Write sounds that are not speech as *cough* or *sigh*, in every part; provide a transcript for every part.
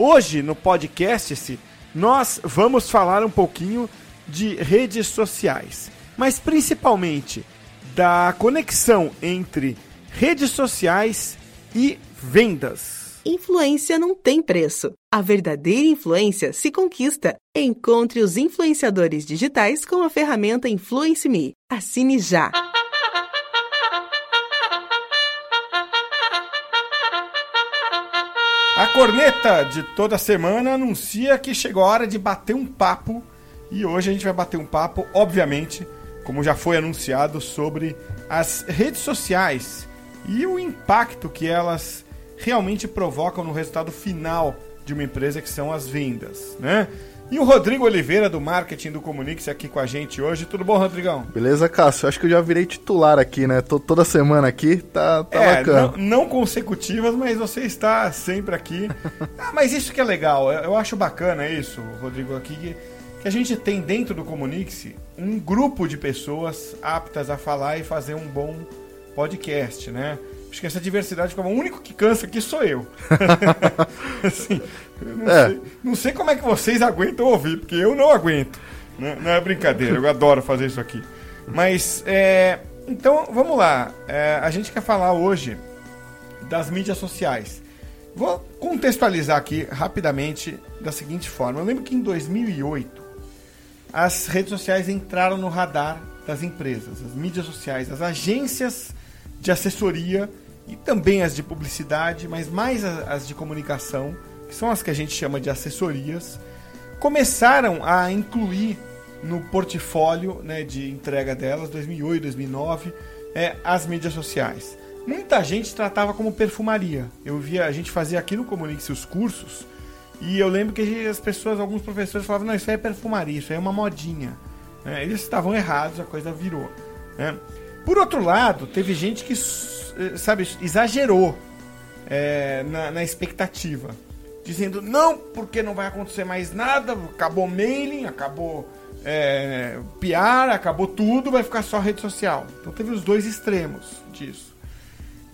hoje no podcast nós vamos falar um pouquinho de redes sociais, mas principalmente da conexão entre redes sociais e vendas. Influência não tem preço. A verdadeira influência se conquista. Encontre os influenciadores digitais com a ferramenta Influence Me. Assine já. A corneta de toda semana anuncia que chegou a hora de bater um papo. E hoje a gente vai bater um papo, obviamente, como já foi anunciado, sobre as redes sociais e o impacto que elas realmente provocam no resultado final de uma empresa, que são as vendas, né? E o Rodrigo Oliveira, do marketing do Comunix, aqui com a gente hoje. Tudo bom, Rodrigão? Beleza, Cássio? Acho que eu já virei titular aqui, né? Tô toda semana aqui, tá, tá é, bacana. Não, não, consecutivas, mas você está sempre aqui. *laughs* ah, mas isso que é legal, eu acho bacana isso, Rodrigo, aqui, que, que a gente tem dentro do Comunix um grupo de pessoas aptas a falar e fazer um bom podcast, né? Acho que essa diversidade, como o único que cansa aqui sou eu. *laughs* assim, eu não, é. sei, não, sei, como é que vocês aguentam ouvir, porque eu não aguento. Né? Não é brincadeira, eu adoro fazer isso aqui. Mas, é, então, vamos lá. É, a gente quer falar hoje das mídias sociais. Vou contextualizar aqui rapidamente da seguinte forma. Eu lembro que em 2008 as redes sociais entraram no radar das empresas, as mídias sociais, as agências de assessoria e também as de publicidade, mas mais as de comunicação, que são as que a gente chama de assessorias, começaram a incluir no portfólio né, de entrega delas, 2008, 2009, é, as mídias sociais. Muita gente tratava como perfumaria. Eu via, a gente fazia aqui no Comunique os cursos, e eu lembro que as pessoas, alguns professores falavam, não, isso aí é perfumaria, isso aí é uma modinha. É, eles estavam errados, a coisa virou. Né? Por outro lado, teve gente que, sabe, exagerou é, na, na, expectativa. Dizendo, não, porque não vai acontecer mais nada, acabou mailing, acabou é, PR, acabou tudo, vai ficar só rede social. Então teve os dois extremos disso.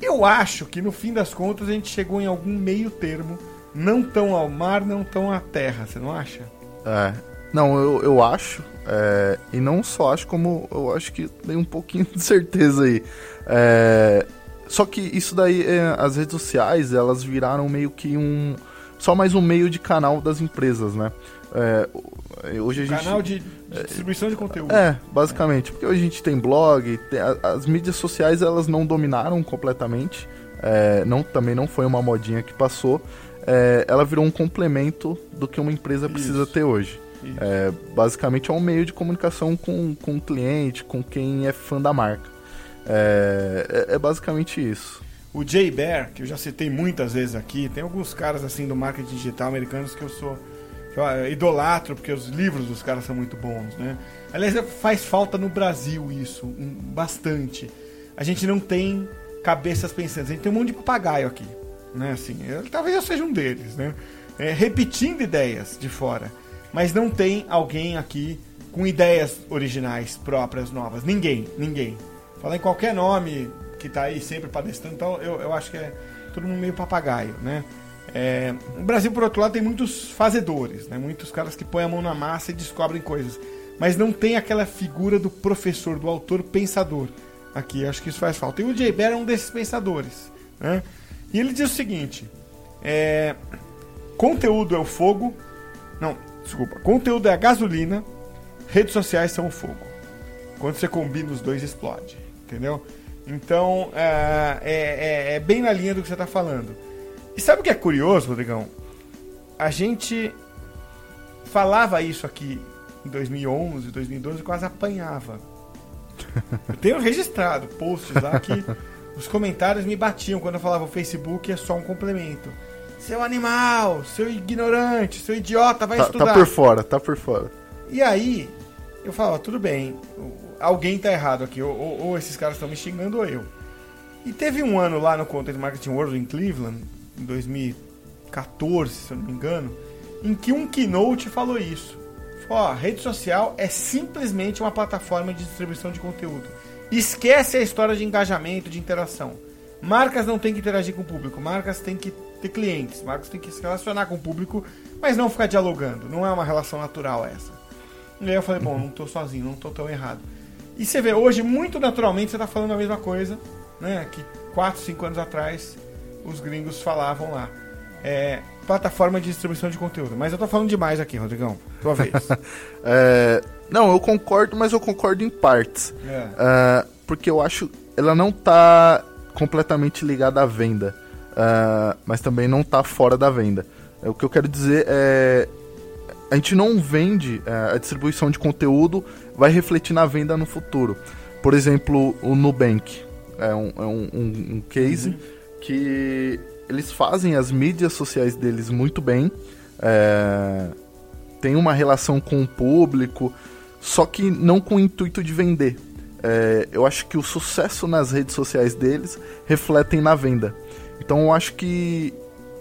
Eu acho que no fim das contas a gente chegou em algum meio termo, não tão ao mar, não tão à terra, você não acha? É, não, eu, eu acho, é, e não só acho, como eu acho que tem um pouquinho de certeza aí. É, só que isso daí, é, as redes sociais, elas viraram meio que um. Só mais um meio de canal das empresas, né? É, hoje a gente, canal de, de distribuição de conteúdo. É, basicamente. Porque hoje a gente tem blog, tem, as mídias sociais elas não dominaram completamente. É, não, também não foi uma modinha que passou. É, ela virou um complemento do que uma empresa precisa Isso. ter hoje. É, basicamente é um meio de comunicação com, com o cliente, com quem é fã da marca. É, é, é basicamente isso. O Jay Bear, que eu já citei muitas vezes aqui, tem alguns caras assim do marketing digital americanos que eu sou que eu idolatro, porque os livros dos caras são muito bons, né? Aliás, faz falta no Brasil isso, bastante. A gente não tem cabeças pensantes, a gente tem um monte de papagaio aqui, né? Assim, eu, talvez eu seja um deles, né? É, repetindo ideias de fora mas não tem alguém aqui com ideias originais próprias, novas. Ninguém, ninguém. Falar em qualquer nome que está aí sempre palestrando, então eu, eu acho que é todo mundo meio papagaio, né? É, o Brasil, por outro lado, tem muitos fazedores, né? muitos caras que põem a mão na massa e descobrem coisas. Mas não tem aquela figura do professor, do autor pensador. Aqui, acho que isso faz falta. E o Jay Bear é um desses pensadores. Né? E ele diz o seguinte: é, conteúdo é o fogo. Não, Desculpa. Conteúdo é a gasolina, redes sociais são o fogo. Quando você combina os dois, explode. Entendeu? Então, é, é, é bem na linha do que você está falando. E sabe o que é curioso, Rodrigão? A gente falava isso aqui em 2011, 2012, quase apanhava. *laughs* Eu tenho registrado posts lá que os comentários me batiam quando eu falava o Facebook é só um complemento. Seu animal, seu ignorante, seu idiota, vai tá, estudar. Tá por fora, tá por fora. E aí, eu falava, tudo bem, alguém tá errado aqui, ou, ou, ou esses caras estão me xingando ou eu. E teve um ano lá no Content Marketing World em Cleveland, em 2014, se eu não me engano, em que um keynote falou isso. Ó, rede social é simplesmente uma plataforma de distribuição de conteúdo. Esquece a história de engajamento, de interação. Marcas não têm que interagir com o público, marcas têm que ter clientes, marcas têm que se relacionar com o público, mas não ficar dialogando. Não é uma relação natural essa. E aí eu falei, bom, não estou sozinho, não estou tão errado. E você vê, hoje, muito naturalmente, você está falando a mesma coisa, né? Que 4, 5 anos atrás os gringos falavam lá. É, plataforma de distribuição de conteúdo. Mas eu tô falando demais aqui, Rodrigão. Tua vez. *laughs* é, não, eu concordo, mas eu concordo em partes. É. Uh, porque eu acho ela não tá completamente ligada à venda. Uh, mas também não tá fora da venda. O que eu quero dizer é. A gente não vende uh, a distribuição de conteúdo, vai refletir na venda no futuro. Por exemplo, o Nubank é um, é um, um, um case uhum. que eles fazem as mídias sociais deles muito bem. É, tem uma relação com o público, só que não com o intuito de vender. É, eu acho que o sucesso nas redes sociais deles refletem na venda. Então eu acho que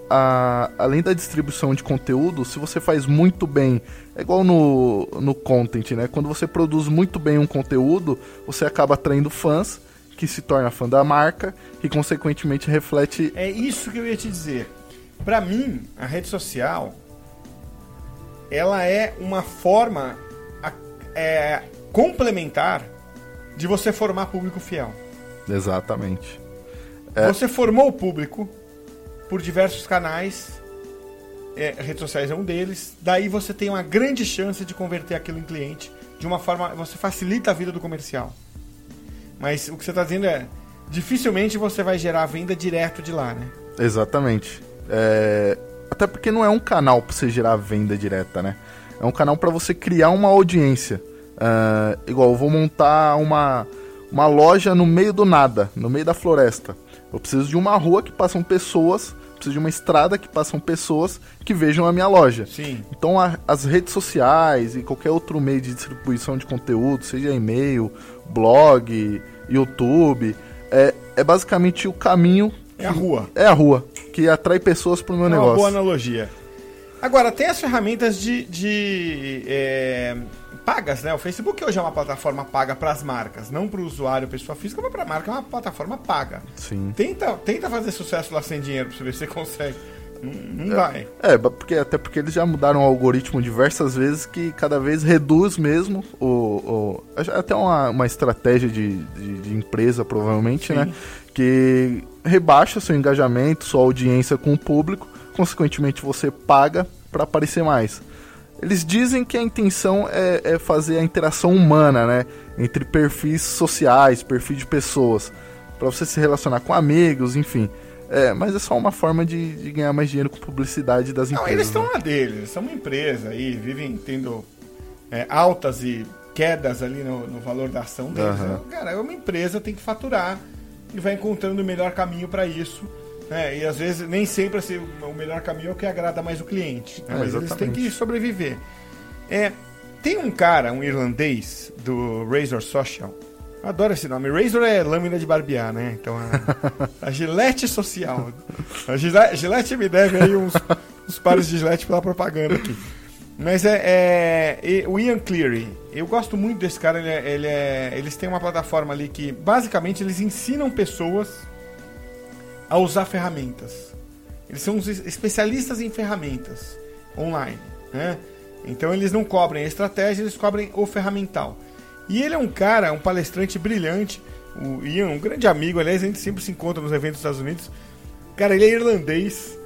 a, além da distribuição de conteúdo, se você faz muito bem, é igual no, no content, né? Quando você produz muito bem um conteúdo, você acaba atraindo fãs que se torna fã da marca e consequentemente reflete. É isso que eu ia te dizer. Para mim, a rede social ela é uma forma é, complementar de você formar público fiel. Exatamente. É... Você formou o público por diversos canais, é, redes sociais é um deles. Daí você tem uma grande chance de converter aquilo em cliente de uma forma. Você facilita a vida do comercial. Mas o que você está dizendo é, dificilmente você vai gerar venda direto de lá, né? Exatamente. É... Até porque não é um canal para você gerar venda direta, né? É um canal para você criar uma audiência. Uh, igual, eu vou montar uma, uma loja no meio do nada, no meio da floresta. Eu preciso de uma rua que passam pessoas, preciso de uma estrada que passam pessoas que vejam a minha loja. Sim. Então a, as redes sociais e qualquer outro meio de distribuição de conteúdo, seja e-mail, blog, YouTube, é, é basicamente o caminho. É a rua. É a rua, que atrai pessoas para o meu é negócio. Uma boa analogia. Agora, tem as ferramentas de, de é, pagas, né? O Facebook hoje é uma plataforma paga para as marcas, não para o usuário, pessoa física, mas para a marca é uma plataforma paga. Sim. Tenta, tenta fazer sucesso lá sem dinheiro para ver se você consegue. Não, não é, vai. É, porque, até porque eles já mudaram o algoritmo diversas vezes que cada vez reduz mesmo o. o até uma, uma estratégia de, de, de empresa, provavelmente, né? Sim. né? Que rebaixa seu engajamento, sua audiência com o público, consequentemente você paga para aparecer mais. Eles dizem que a intenção é, é, fazer a interação humana, né? Entre perfis sociais, perfis de pessoas. para você se relacionar com amigos, enfim. É, mas é só uma forma de, de ganhar mais dinheiro com publicidade das Não, empresas. Eles estão né? lá deles, eles são uma empresa aí, vivem tendo é, altas e quedas ali no, no valor da ação deles. Uhum. Cara, é uma empresa, tem que faturar e vai encontrando o melhor caminho para isso. Né? E às vezes nem sempre assim, o melhor caminho é o que agrada mais o cliente. Né? É, mas eles têm que sobreviver. É, tem um cara, um irlandês, do Razor Social, Adoro esse nome. Razor é lâmina de barbear, né? Então *laughs* a, a Gillette social. A Gillette, Gillette me deve aí uns, uns pares de Gillette pela propaganda aqui. Mas é, é, o Ian Cleary. Eu gosto muito desse cara. Ele é, ele é, eles têm uma plataforma ali que basicamente eles ensinam pessoas a usar ferramentas. Eles são especialistas em ferramentas online, né? Então eles não cobrem a estratégia, eles cobrem o ferramental. E ele é um cara, um palestrante brilhante. O Ian, um grande amigo, aliás, a gente sempre se encontra nos eventos dos Estados Unidos. Cara, ele é irlandês.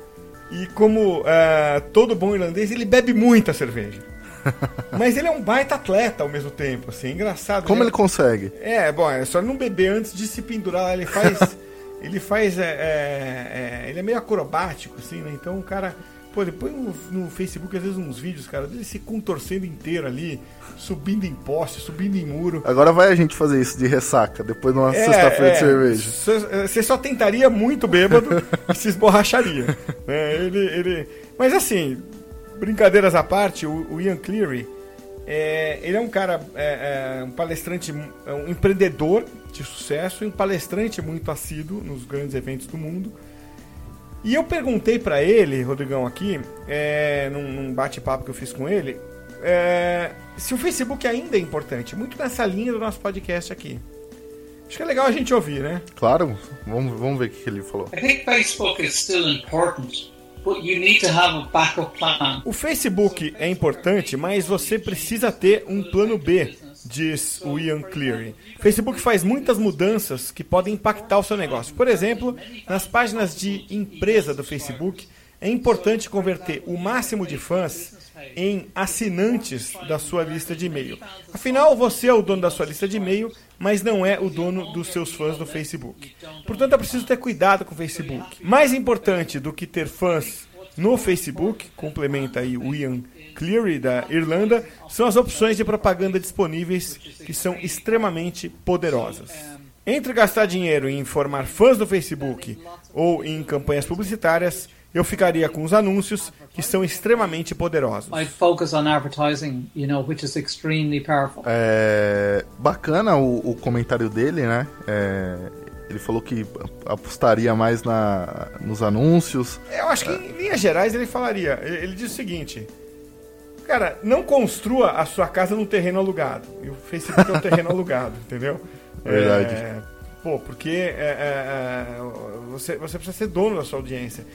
E como uh, todo bom irlandês, ele bebe muita cerveja. *laughs* Mas ele é um baita atleta ao mesmo tempo, assim, engraçado. Como né? ele consegue? É, bom, é só não beber antes de se pendurar. Ele faz. *laughs* ele faz. É, é, é, ele é meio acrobático, assim, né? Então o cara. Pô, ele põe no, no Facebook às vezes uns vídeos, cara, dele se contorcendo inteiro ali, subindo em poste, subindo em muro. Agora vai a gente fazer isso de ressaca, depois de uma É, sexta-feira é, de cerveja. Você você só tentaria muito bêbado *laughs* e se esborracharia. né? ele, ele... Mas assim, brincadeiras à parte, o, o Ian Cleary, é, ele é um cara, é, é, um palestrante, é um empreendedor de sucesso e um palestrante muito assíduo nos grandes eventos do mundo. E eu perguntei pra ele, Rodrigão, aqui, é, num, num bate-papo que eu fiz com ele, é, se o Facebook ainda é importante, muito nessa linha do nosso podcast aqui. Acho que é legal a gente ouvir, né? Claro, vamos, vamos ver o que ele falou. I think Facebook is still important, but you need to have a backup plan. O Facebook é importante, mas você precisa ter um plano B, diz o Ian Cleary. Facebook faz muitas mudanças que podem impactar o seu negócio. Por exemplo, nas páginas de empresa do Facebook, é importante converter o máximo de fãs em assinantes da sua lista de e-mail. Afinal, você é o dono da sua lista de e-mail, mas não é o dono dos seus fãs do Facebook. Portanto, é preciso ter cuidado com o Facebook. Mais importante do que ter fãs no Facebook, complementa aí o Ian Cleary da Irlanda, são as opções de propaganda disponíveis que são extremamente poderosas. Entre gastar dinheiro em informar fãs do Facebook ou em campanhas publicitárias, eu ficaria com os anúncios que são extremamente poderosos. I'd focus on advertising, you know, which is extremely powerful. É, bacana o, o comentário dele, né? É, ele falou que apostaria mais na, nos anúncios. Eu acho que em linhas gerais ele falaria. Ele, ele diz o seguinte: Cara, não construa a sua casa num terreno alugado. E o Facebook é um terreno *laughs* alugado, entendeu? Verdade. É, pô, porque é, é, é, você, você precisa ser dono da sua audiência.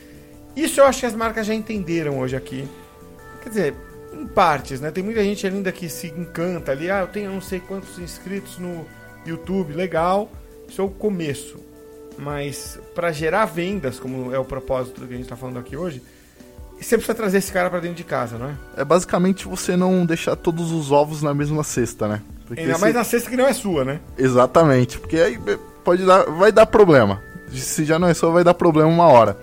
Isso eu acho que as marcas já entenderam hoje aqui. Quer dizer, em partes, né? Tem muita gente ainda que se encanta ali. Ah, eu tenho não sei quantos inscritos no YouTube, legal. Isso é o começo. Mas para gerar vendas, como é o propósito do que a gente está falando aqui hoje, você precisa trazer esse cara para dentro de casa, não é? É basicamente você não deixar todos os ovos na mesma cesta, né? Porque Ainda mais na cesta que não é sua, né? Exatamente, porque aí pode dar, vai dar problema. Se já não é só, vai dar problema uma hora.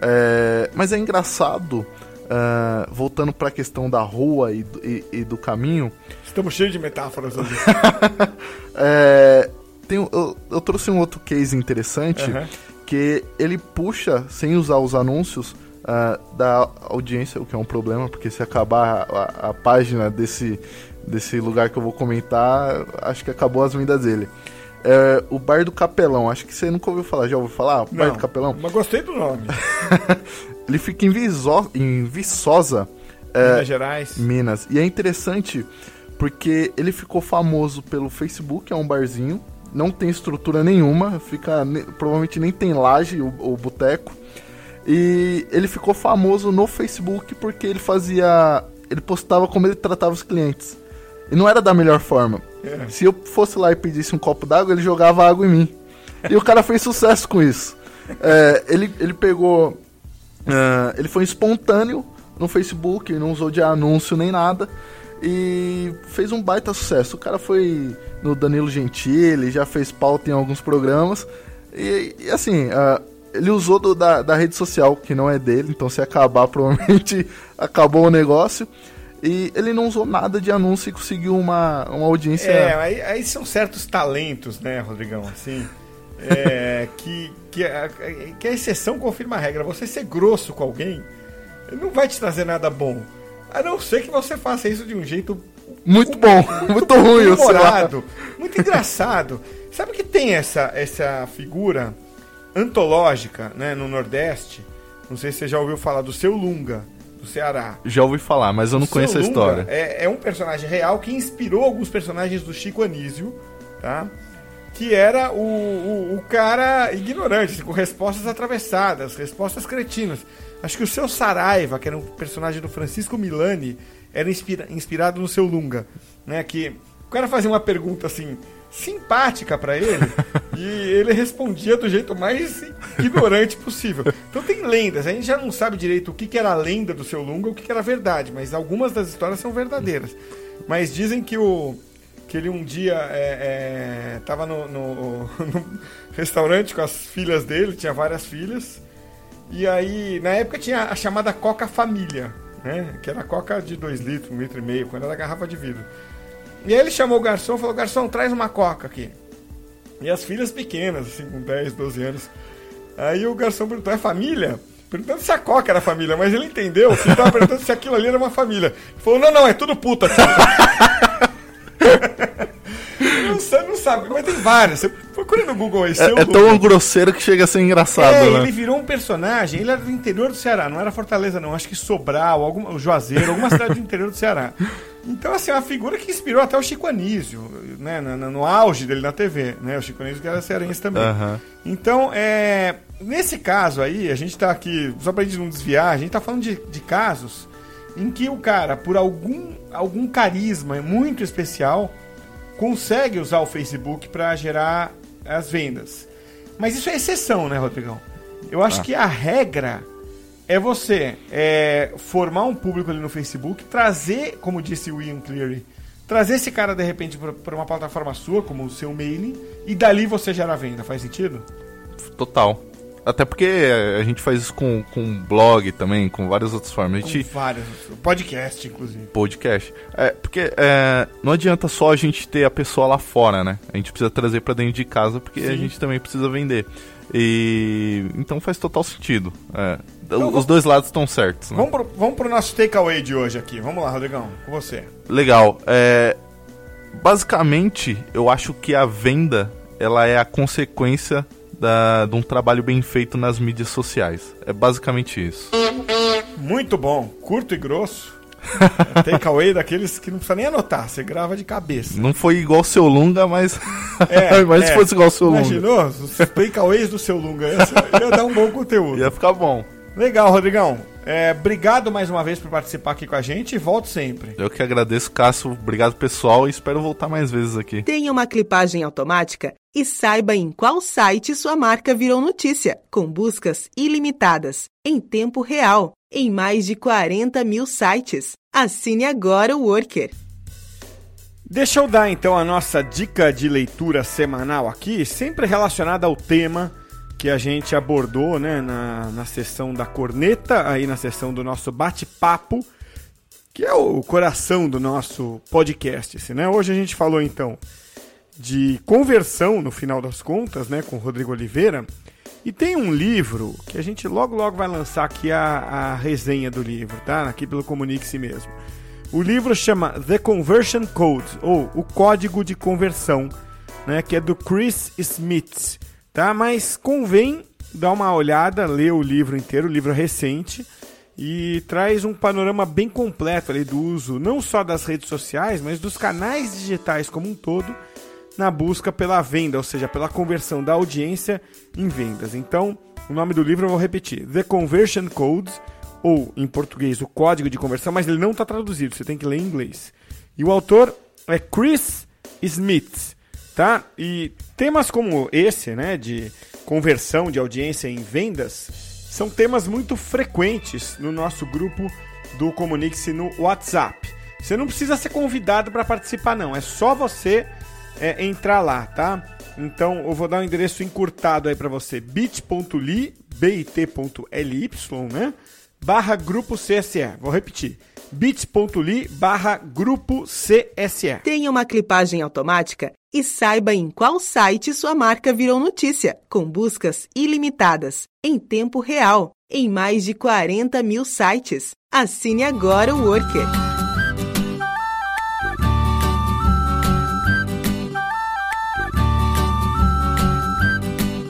É, mas é engraçado, ah, voltando para a questão da rua e, do- e- e do caminho, Estamos cheios de metáforas hoje. *laughs* *laughs* é, tem, eu, eu trouxe um outro case interessante Aham. que ele puxa, sem usar os anúncios, ah, da audiência, o que é um problema, porque se acabar a, a página desse, desse lugar que eu vou comentar, acho que acabou as vendas dele. É, o Bar do Capelão, acho que você nunca ouviu falar, já ouviu falar? O Bar do Capelão? Mas gostei do nome. *laughs* Ele fica em, Viço- em Viçosa, é, Minas Gerais. Minas. E é interessante porque ele ficou famoso pelo Facebook, é um barzinho, não tem estrutura nenhuma, fica provavelmente nem tem laje o, o boteco. E ele ficou famoso no Facebook porque ele fazia, ele postava como ele tratava os clientes. E não era da melhor forma. É. Se eu fosse lá e pedisse um copo d'água, ele jogava água em mim. E o cara fez sucesso com isso. É, ele, ele pegou. ah, ele foi espontâneo no Facebook, não usou de anúncio nem nada. E fez um baita sucesso. O cara foi no Danilo Gentili, já fez pauta em alguns programas. E, e assim, ah, ele usou do- da, da rede social, que não é dele, então se acabar, *laughs* provavelmente acabou o negócio. E ele não usou nada de anúncio e conseguiu uma, uma audiência. É, aí, aí são certos talentos, né, Rodrigão? Assim, é, *laughs* que, que, a, que a exceção confirma a regra. Você ser grosso com alguém não vai te trazer nada bom. A não ser que você faça isso de um jeito Muito bom, *laughs* *laughs* muito ruim, sei lá. humorado, muito engraçado. Sabe que tem essa, essa figura antológica né, no Nordeste? Não sei se você já ouviu falar do Seu Lunga, do Ceará. Já ouvi falar, mas eu não conheço a Lunga história. É, é um personagem real que inspirou alguns personagens do Chico Anísio, tá? Que era o, o, o cara ignorante, com respostas atravessadas, respostas cretinas. Acho que o seu Saraiva, que era um personagem do Francisco Milani, era inspira- inspirado no seu Lunga, né? Que o cara fazia uma pergunta assim simpática pra ele *laughs* e ele respondia do jeito mais ignorante possível. Então tem lendas, a gente já não sabe direito o que, que era a lenda do seu Lunga, o que, que era verdade, mas algumas das histórias são verdadeiras. Mas dizem que o que ele um dia é, é, tava no, no, *laughs* no restaurante com as filhas dele, tinha várias filhas, e aí na época tinha a chamada Coca Família, né? Que era Coca de 2 litros, 1 um litro e meio, quando era garrafa de vidro. E aí ele chamou o garçom e falou: Garçom, traz uma coca aqui. E as filhas pequenas, assim, com 10, 12 anos. Aí o garçom perguntou: é família? Perguntando se a coca era família, mas ele entendeu que ele tava perguntando se aquilo ali era uma família. Ele falou: não, não, é tudo puta. Sabe, mas tem várias. Você procura no Google aí. É, é tão grosseiro que chega a ser engraçado, é, né? ele virou um personagem. Ele era do interior do Ceará, não era Fortaleza, não. Acho que Sobral, alguma, Juazeiro, alguma cidade do interior do Ceará. Então, assim, é uma figura que inspirou até o Chico Anísio, né? No, no, no auge dele na TV, né? O Chico Anísio que era cearense também. Aham. Então, é, nesse caso aí, a gente tá aqui, só pra gente não desviar, a gente tá falando de, de casos em que o cara, por algum, algum carisma muito especial, consegue usar o Facebook para gerar as vendas. Mas isso é exceção, né, Rodrigão? Eu acho Ah. que a regra é você é, formar um público ali no Facebook, trazer, como disse o Ian Cleary, trazer esse cara de repente para uma plataforma sua, como o seu mailing, e dali você gera a venda. Faz sentido? Total. Até porque a gente faz isso com, com blog também, com várias outras formas. A Com gente, várias. Podcast, inclusive. podcast. É, porque é, não adianta só a gente ter a pessoa lá fora, né? A gente precisa trazer pra dentro de casa, porque a Sim. gente também precisa vender. E então faz total sentido. É, Então, os dois lados estão certos. Né? Vamos pro, vamos pro nosso takeaway de hoje aqui. Vamos lá, Rodrigão, com você. Legal. É, basicamente, eu acho que a venda ela é a consequência da, de um trabalho bem feito nas mídias sociais. É basicamente isso. Muito bom, curto e grosso. *laughs* Takeaway daqueles que não precisa nem anotar, você grava de cabeça. Não foi igual o seu Lunga, mas. *laughs* É, *laughs* mas é. se fosse igual o seu Lunga. Imaginou? Os takeaways do seu Lunga. Ia, ia dar um bom conteúdo. Ia ficar bom. Legal, Rodrigão. É, obrigado mais uma vez por participar aqui com a gente e volte sempre. Eu que agradeço, Cássio. Obrigado, pessoal. E espero voltar mais vezes aqui. Tenha uma clipagem automática e saiba em qual site sua marca virou notícia, com buscas ilimitadas, em tempo real, em mais de 40 mil sites. Assine agora o Worker. Deixa eu dar então a nossa dica de leitura semanal aqui, sempre relacionada ao tema que a gente abordou né, na, na sessão da corneta, aí na sessão do nosso bate-papo, que é o coração do nosso podcast. Né? Hoje a gente falou então de conversão, no final das contas, né, com o Rodrigo Oliveira. E tem um livro que a gente logo logo vai lançar aqui a, a resenha do livro, tá? Aqui pelo Comunique-se mesmo. O livro chama The Conversion Code, ou O Código de Conversão, né, que é do Chris Smith, tá? Mas convém dar uma olhada, ler o livro inteiro, o livro é recente, e traz um panorama bem completo ali do uso não só das redes sociais, mas dos canais digitais como um todo, na busca pela venda, ou seja, pela conversão da audiência em vendas. Então, o nome do livro eu vou repetir: The Conversion Codes, ou em português, o código de conversão, mas ele não está traduzido, você tem que ler em inglês. E o autor é Chris Smith, tá? E temas como esse, né, de conversão de audiência em vendas, são temas muito frequentes no nosso grupo do Comunique-se no WhatsApp. Você não precisa ser convidado para participar, não. É só você é, entrar lá, tá? Então eu vou dar um endereço encurtado aí para você: bit.ly, bit.ly, né? Barra grupo CSE. Vou repetir: bit.ly barra grupo CSE. Tenha uma clipagem automática e saiba em qual site sua marca virou notícia, com buscas ilimitadas, em tempo real, em mais de 40 mil sites. Assine agora o Worker.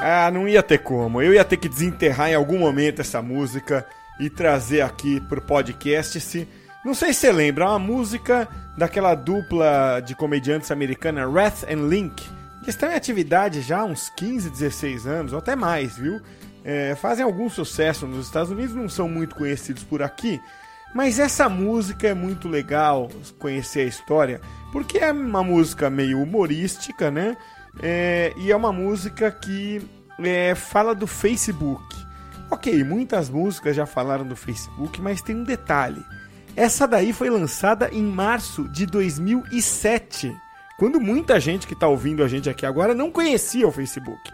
Ah, não ia ter como. Eu ia ter que desenterrar em algum momento essa música e trazer aqui pro podcast. Se não sei se você lembra, é uma música daquela dupla de comediantes americana Wrath and Link. Que estão em atividade já há uns 15, 16 anos, ou até mais, viu? É, fazem algum sucesso nos Estados Unidos, não são muito conhecidos por aqui. Mas essa música é muito legal conhecer a história, porque é uma música meio humorística, né? É, e é uma música que é, fala do Facebook. Ok, muitas músicas já falaram do Facebook, mas tem um detalhe. Essa daí foi lançada em março de 2007, quando muita gente que está ouvindo a gente aqui agora não conhecia o Facebook.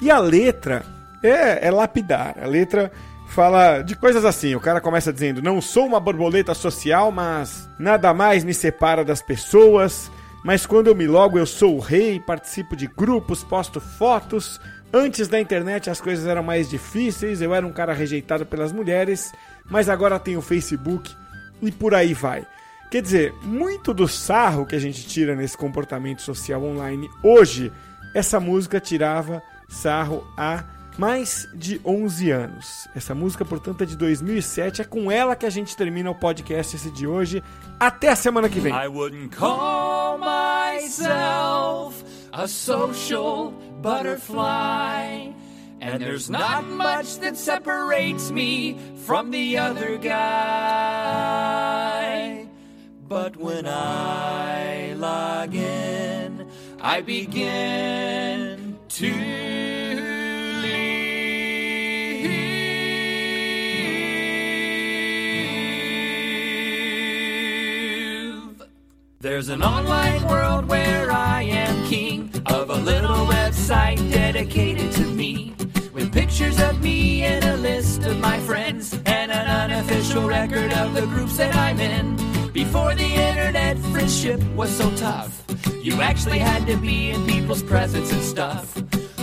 E a letra é, é lapidar. A letra fala de coisas assim. O cara começa dizendo: Não sou uma borboleta social, mas nada mais me separa das pessoas. Mas quando eu me logo, eu sou o rei, participo de grupos, posto fotos. Antes da internet as coisas eram mais difíceis, eu era um cara rejeitado pelas mulheres, mas agora tenho o Facebook e por aí vai. Quer dizer, muito do sarro que a gente tira nesse comportamento social online hoje, essa música tirava sarro há mais de 11 anos. Essa música, portanto, é de 2007. É com ela que a gente termina o podcast esse de hoje. Até a semana que vem. I wouldn't call myself a social butterfly. And there's not much that separates me from the other guy. But when I log in, I begin to There's an online world where I king of a little website dedicated to me. With pictures of me and a list of my friends and an unofficial record of the groups that I'm in. Before the internet, friendship was so tough. You actually had to be in people's presence and stuff.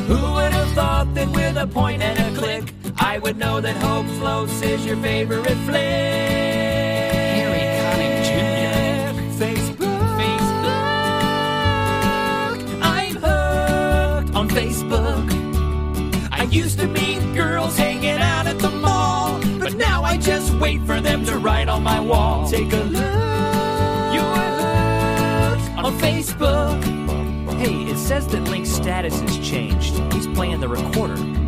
Who would have thought that with a point and a click, I would know that Hope Floats is your favorite flick? Used to meet girls hanging out at the mall, but now I just wait for them to write on my wall. Take a look, you're hooked on Facebook. Hey, it says that Link's status has changed. He's playing the recorder.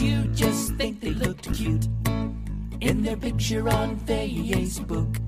You just think they looked cute in their picture on Facebook?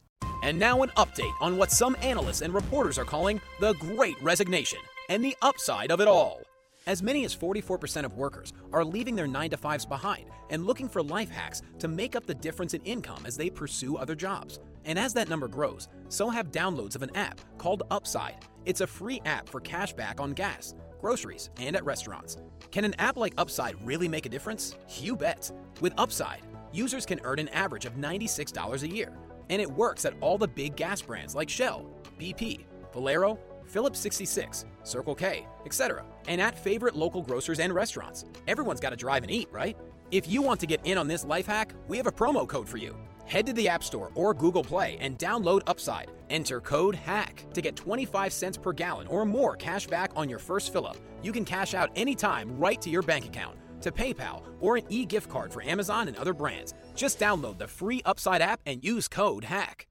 And now, an update on what some analysts and reporters are calling the Great Resignation and the upside of it all. As many as 44% of workers are leaving their 9 to 5s behind and looking for life hacks to make up the difference in income as they pursue other jobs. And as that number grows, so have downloads of an app called Upside. It's a free app for cash back on gas, groceries, and at restaurants. Can an app like Upside really make a difference? You bet. With Upside, users can earn an average of $96 a year and it works at all the big gas brands like Shell, BP, Valero, Phillips 66, Circle K, etc., and at favorite local grocers and restaurants. Everyone's got to drive and eat, right? If you want to get in on this life hack, we have a promo code for you. Head to the App Store or Google Play and download Upside. Enter code HACK to get 25 cents per gallon or more cash back on your first fill up. You can cash out anytime right to your bank account, to PayPal, or an e gift card for Amazon and other brands. Just download the free Upside app and use code HACK.